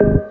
you